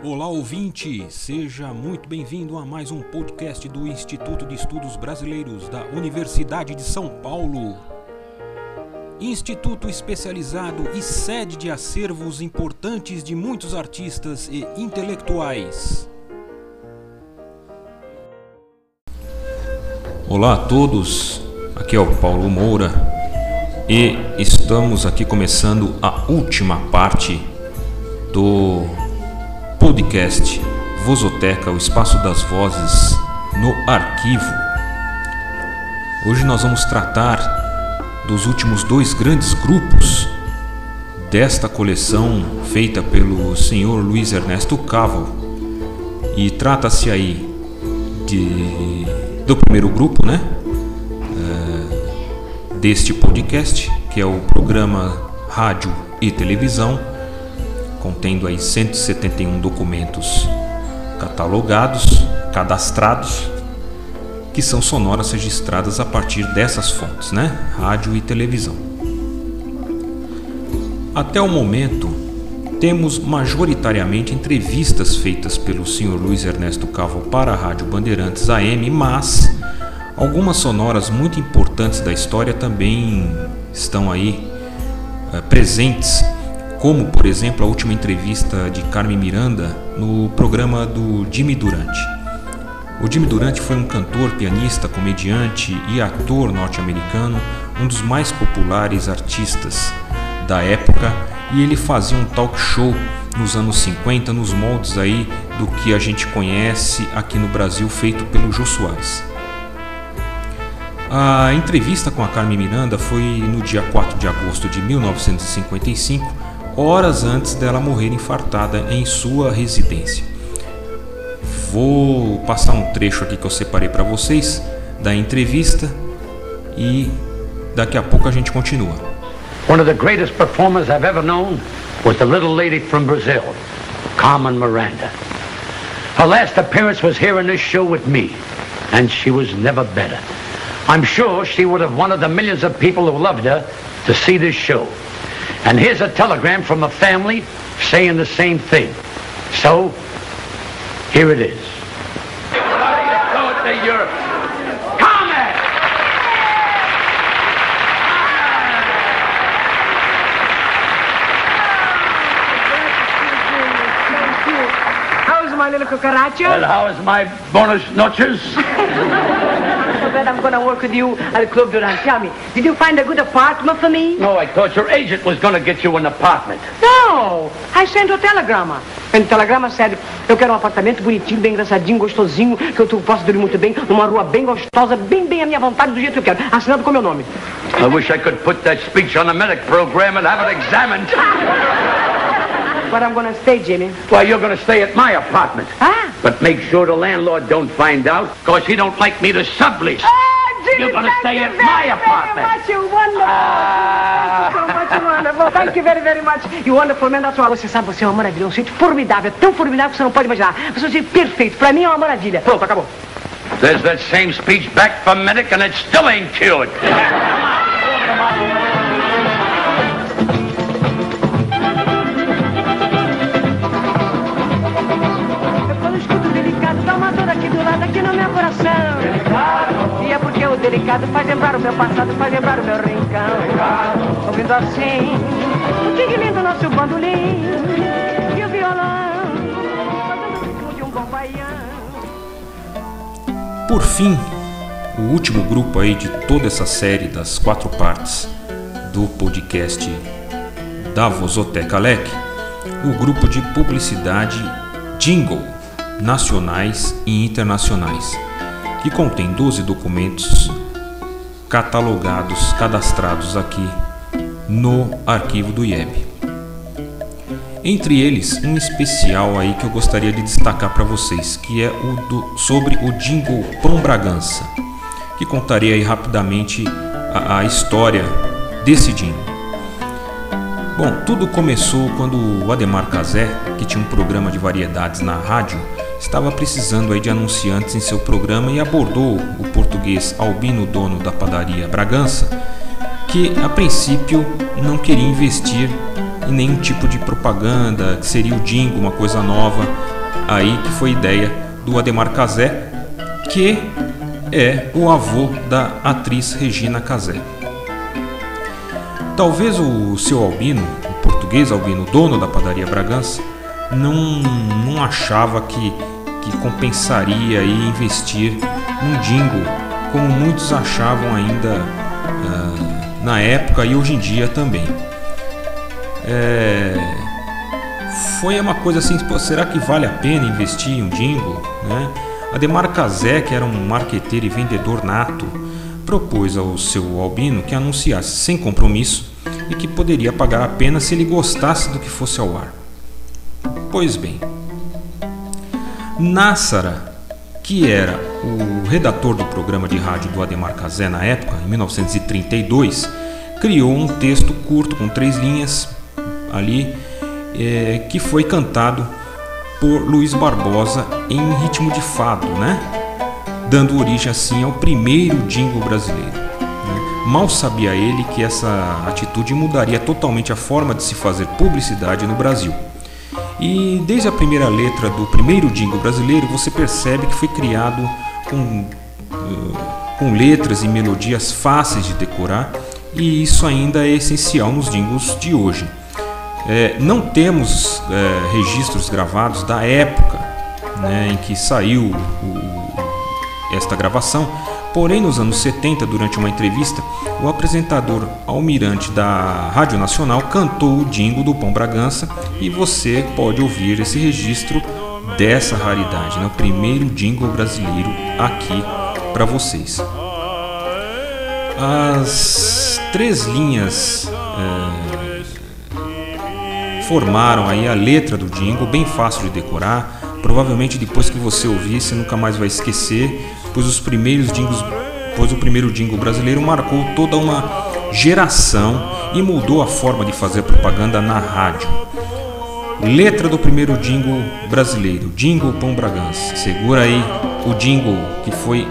Olá ouvinte, seja muito bem-vindo a mais um podcast do Instituto de Estudos Brasileiros da Universidade de São Paulo. Instituto especializado e sede de acervos importantes de muitos artistas e intelectuais. Olá a todos, aqui é o Paulo Moura e estamos aqui começando a última parte do podcast Vozoteca, o espaço das vozes no arquivo. Hoje nós vamos tratar dos últimos dois grandes grupos desta coleção feita pelo senhor Luiz Ernesto Cavo. E trata-se aí de, do primeiro grupo, né? É, deste podcast, que é o programa Rádio e Televisão contendo aí 171 documentos catalogados, cadastrados, que são sonoras registradas a partir dessas fontes, né? Rádio e televisão. Até o momento, temos majoritariamente entrevistas feitas pelo Sr. Luiz Ernesto Cavo para a Rádio Bandeirantes AM, mas algumas sonoras muito importantes da história também estão aí é, presentes como, por exemplo, a última entrevista de Carmen Miranda no programa do Jimmy Durante. O Jimmy Durante foi um cantor, pianista, comediante e ator norte-americano, um dos mais populares artistas da época, e ele fazia um talk show nos anos 50 nos moldes aí do que a gente conhece aqui no Brasil feito pelo Jô Soares. A entrevista com a Carmen Miranda foi no dia 4 de agosto de 1955 horas antes dela morrer infartada em sua residência. Vou passar um trecho aqui que eu separei para vocês da entrevista e daqui a pouco a gente continua. One of the greatest performers I've ever known was the little lady from Brazil, Carmen Miranda. Her last appearance was here in this show with me, and she was never better. I'm sure she would have wanted the millions of people who loved her to see this show. And here's a telegram from a family saying the same thing. So, here it is. How's my little cucaracha? Well, how is my bonus noches? glad I'm going to work with you at the Club. Tell me, did you find a good apartment for me? No, I thought your agent was going to get you an apartment. No, I sent a telegrama. E no telegrama, sério, eu quero um apartamento bonitinho, bem engraçadinho, gostosinho, que eu posso dormir muito bem, numa rua bem gostosa, bem, bem à minha vontade, do jeito que eu quero. Assinado com meu nome. I wish I could put that speech on the medic program and have it examined. But I'm going to stay, Jimmy. Why, you're going to stay at my apartment. Ah? But make sure the landlord don't find out, because he don't like me to sublease. Ah, Jimmy, You're gonna thank stay you at very, my very apartment. much. You wonderful. Ah. So much wonderful. Thank you very, very much. You wonderful man. That's all. Você sabe, você é uma maravilha. Um sítio formidável. Tão formidável que você não pode imaginar. Você é um sítio perfeito. Pra mim é uma maravilha. Pronto, acabou. There's that same speech back from medic, and it still ain't cured. no meu coração. Delicado. E é porque o delicado faz lembrar o meu passado, faz lembrar o meu rincão. Ouvindo assim, o tigre nosso bandolim. E o violão, fazendo o ritmo de um bom baião. Por fim, o último grupo aí de toda essa série das quatro partes do podcast da Vozoteca Lec, o grupo de publicidade Jingle, nacionais e internacionais, que contém 12 documentos catalogados, cadastrados aqui no arquivo do IEB. Entre eles, um especial aí que eu gostaria de destacar para vocês, que é o do, sobre o jingle Pão Bragança, que contarei aí rapidamente a, a história desse jingle. Bom, tudo começou quando o Ademar Cazé, que tinha um programa de variedades na rádio, estava precisando aí de anunciantes em seu programa e abordou o português Albino, dono da padaria Bragança, que a princípio não queria investir e nenhum tipo de propaganda, que seria o jingle, uma coisa nova. Aí que foi ideia do Ademar Cazé, que é o avô da atriz Regina Casé. Talvez o seu Albino, o português Albino, dono da padaria Bragança, não, não achava que, que compensaria investir num jingle, como muitos achavam ainda uh, na época e hoje em dia também. É, foi uma coisa assim, será que vale a pena investir em um jingle? Né? Ademar Cazé, que era um marqueteiro e vendedor nato, propôs ao seu Albino que anunciasse sem compromisso e que poderia pagar apenas se ele gostasse do que fosse ao ar. Pois bem, Nassara, que era o redator do programa de rádio do Ademar Cazé na época, em 1932, criou um texto curto com três linhas ali é, que foi cantado por Luiz Barbosa em ritmo de fado, né? dando origem assim ao primeiro jingle brasileiro. Né? Mal sabia ele que essa atitude mudaria totalmente a forma de se fazer publicidade no Brasil. E desde a primeira letra do primeiro jingle brasileiro você percebe que foi criado com, uh, com letras e melodias fáceis de decorar, e isso ainda é essencial nos jingles de hoje. É, não temos é, registros gravados da época né, em que saiu o, esta gravação, porém nos anos 70, durante uma entrevista, o apresentador Almirante da Rádio Nacional cantou o jingle do Pão Bragança e você pode ouvir esse registro dessa raridade, né, o primeiro jingle brasileiro aqui para vocês. As três linhas é, formaram aí a letra do jingle, bem fácil de decorar. Provavelmente depois que você ouvir, você nunca mais vai esquecer, pois os primeiros jingles, pois o primeiro jingle brasileiro marcou toda uma geração e mudou a forma de fazer propaganda na rádio. Letra do primeiro jingle brasileiro, Jingle Pão Bragança. Segura aí o jingle que foi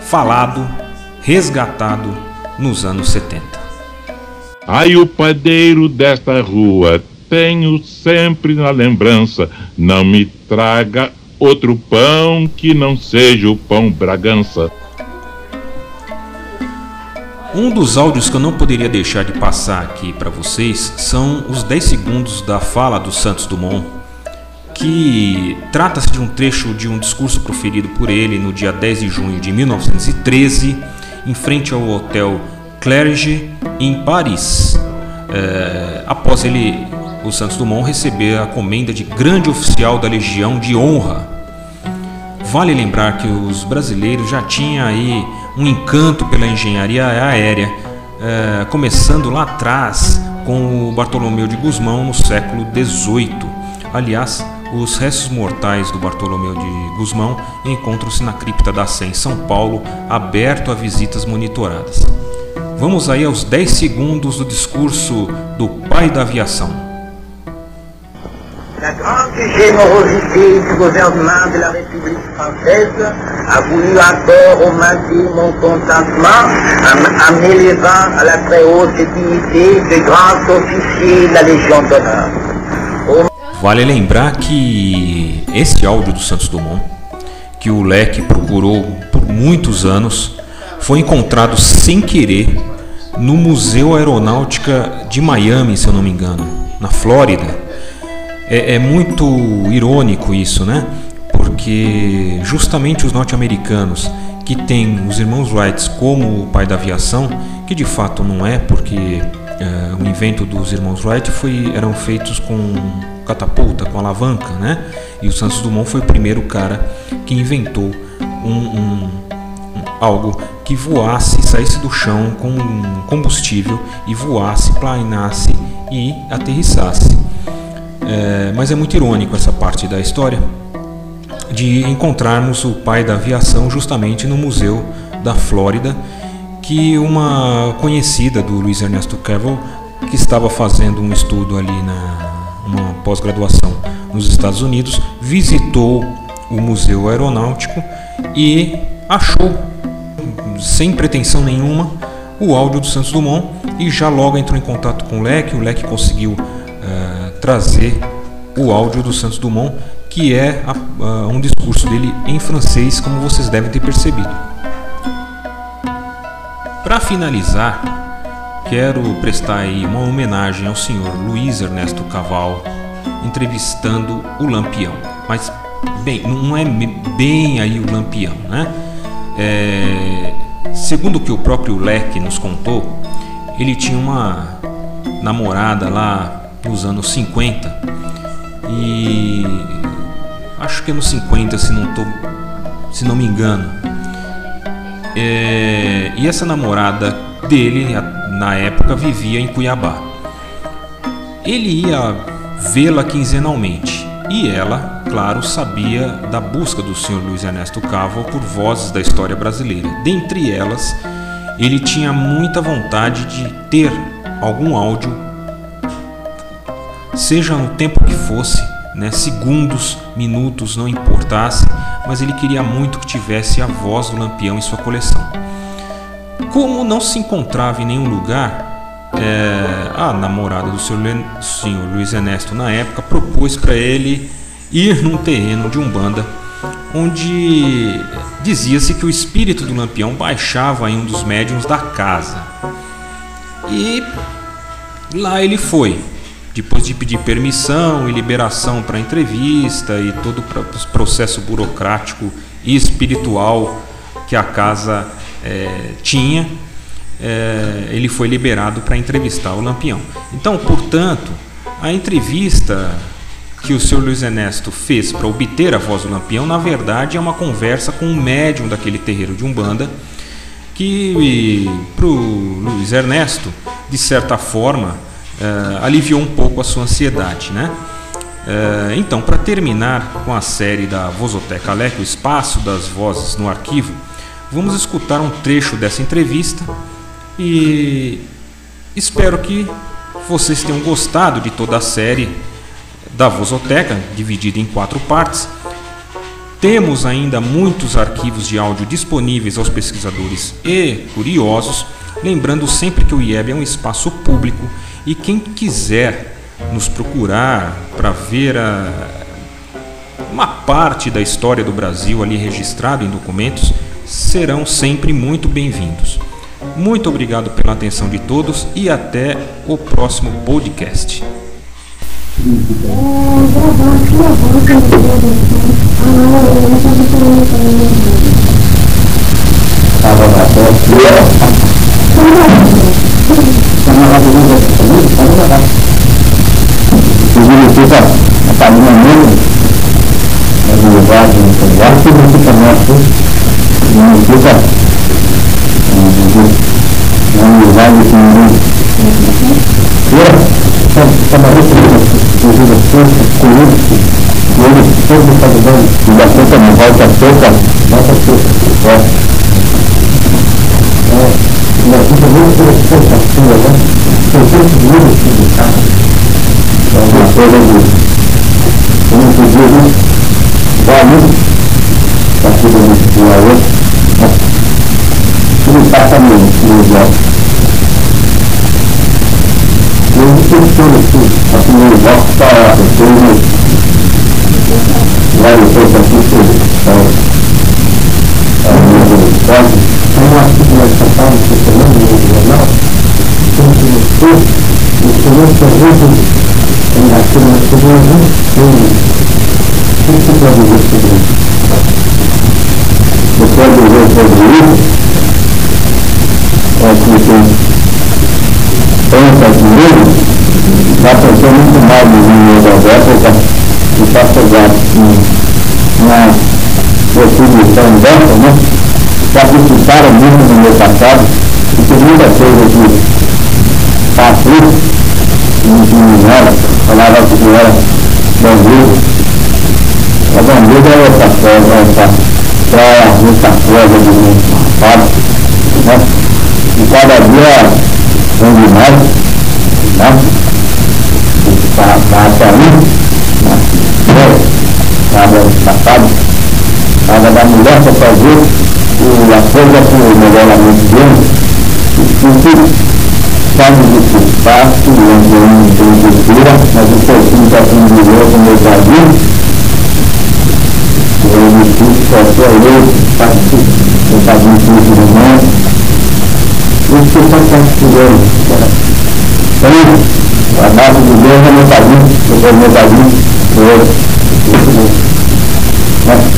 falado, resgatado nos anos 70. Ai, o padeiro desta rua, tenho sempre na lembrança, não me traga outro pão que não seja o pão Bragança. Um dos áudios que eu não poderia deixar de passar aqui para vocês são os 10 segundos da fala do Santos Dumont, que trata-se de um trecho de um discurso proferido por ele no dia 10 de junho de 1913, em frente ao hotel Clerge em Paris, é, após ele, o Santos Dumont, receber a comenda de grande oficial da Legião de Honra. Vale lembrar que os brasileiros já tinham aí um encanto pela engenharia aérea, é, começando lá atrás com o Bartolomeu de Gusmão no século XVIII. Aliás, os restos mortais do Bartolomeu de Gusmão encontram-se na cripta da Sé em São Paulo, aberto a visitas monitoradas. Vamos aí aos 10 segundos do discurso do pai da aviação. La grande générosité du gouvernement de la République française a voulu encore augmenter mon contentement en, en m'élevant à la très haute dignité de grand officier de la Légion d'honneur. Vale lembrar que esse áudio do Santos Dumont, que o Leque procurou por muitos anos, foi encontrado sem querer no Museu Aeronáutica de Miami, se eu não me engano, na Flórida. É, é muito irônico isso, né? Porque justamente os norte-americanos que têm os irmãos Wright como o pai da aviação, que de fato não é, porque é, o invento dos irmãos Wright foi, eram feitos com catapulta, com alavanca, né? E o Santos Dumont foi o primeiro cara que inventou um, um algo que voasse, saísse do chão com combustível e voasse, planasse e aterrissasse. É, mas é muito irônico essa parte da história de encontrarmos o pai da aviação justamente no Museu da Flórida, que uma conhecida do Luiz Ernesto Cavill, que estava fazendo um estudo ali na uma pós-graduação nos Estados Unidos, visitou o Museu Aeronáutico e achou sem pretensão nenhuma, o áudio do Santos Dumont e já logo entrou em contato com o Leque. O Leque conseguiu é, trazer o áudio do Santos Dumont, que é a, a, um discurso dele em francês, como vocês devem ter percebido. Para finalizar, quero prestar uma homenagem ao senhor Luiz Ernesto Caval, entrevistando o Lampião. Mas, bem, não é bem aí o Lampião, né? É, segundo o que o próprio Leque nos contou, ele tinha uma namorada lá nos anos 50 e acho que é nos 50 se não tô, se não me engano. É, e essa namorada dele na época vivia em Cuiabá. Ele ia vê-la quinzenalmente e ela, claro, sabia da busca do Sr. Luiz Ernesto Cavo por vozes da história brasileira. Dentre elas, ele tinha muita vontade de ter algum áudio, seja no tempo que fosse, né, segundos, minutos, não importasse, mas ele queria muito que tivesse a voz do Lampião em sua coleção. Como não se encontrava em nenhum lugar, é, a namorada do senhor, senhor Luiz Ernesto na época propôs para ele ir num terreno de umbanda onde dizia-se que o espírito do Lampião baixava em um dos médiums da casa. E lá ele foi, depois de pedir permissão e liberação para entrevista e todo o processo burocrático e espiritual que a casa é, tinha, é, ele foi liberado para entrevistar o Lampião. Então, portanto, a entrevista que o senhor Luiz Ernesto fez para obter a voz do Lampião, na verdade, é uma conversa com o médium daquele terreiro de Umbanda, que para o Luiz Ernesto, de certa forma, eh, aliviou um pouco a sua ansiedade. Né? Eh, então, para terminar com a série da Vozoteca Alec, o espaço das vozes no arquivo, vamos escutar um trecho dessa entrevista e espero que vocês tenham gostado de toda a série da Vozoteca, dividida em quatro partes. Temos ainda muitos arquivos de áudio disponíveis aos pesquisadores e curiosos, lembrando sempre que o IEB é um espaço público e quem quiser nos procurar para ver a, uma parte da história do Brasil ali registrado em documentos, serão sempre muito bem-vindos. Muito obrigado pela atenção de todos e até o próximo podcast. Significa a página número da linguagem integral significa nosso, significa uma linguagem que ninguém trabalhei com ele, devido a força, com ele, e ele sempre está dando, e da força não volta a força, volta a força, forte. A gente vê por essa força sua, né? Tem tantos livros publicados, é uma coisa de, como se diz, tudo muito lá outro, mas tudo passa no, idiota mesmo pensando assim, assim no voto para depois lá depois aqui que o senhor pergunta aqui na segunda o que você pode dizer sobre isso? Você pode dizer sobre isso? É que tem pensa comigo, está pensando muito mal nos meninos da época e está pegado uma prostituição dessa, né? Sacrificaram muito no meu passado e tem muita coisa que passou era, falava que era bandido. A bandido é essa coisa, essa praia, muita coisa de mim, né? E cada dia são demais, né? Para sair, né? Cada passado, cada da mulher para fazer o, a coisa para o melhoramento dele, e tudo. Sabe do que faço, o Antônio não tem cultura, mas o pouquinho está sendo com meu padrinho, eu me fiz só só eu, participo, meu padrinho curso do mundo, eu estou só participando. Então, o abraço de Deus é meu padrinho, eu sou meu padrinho, eu, eu,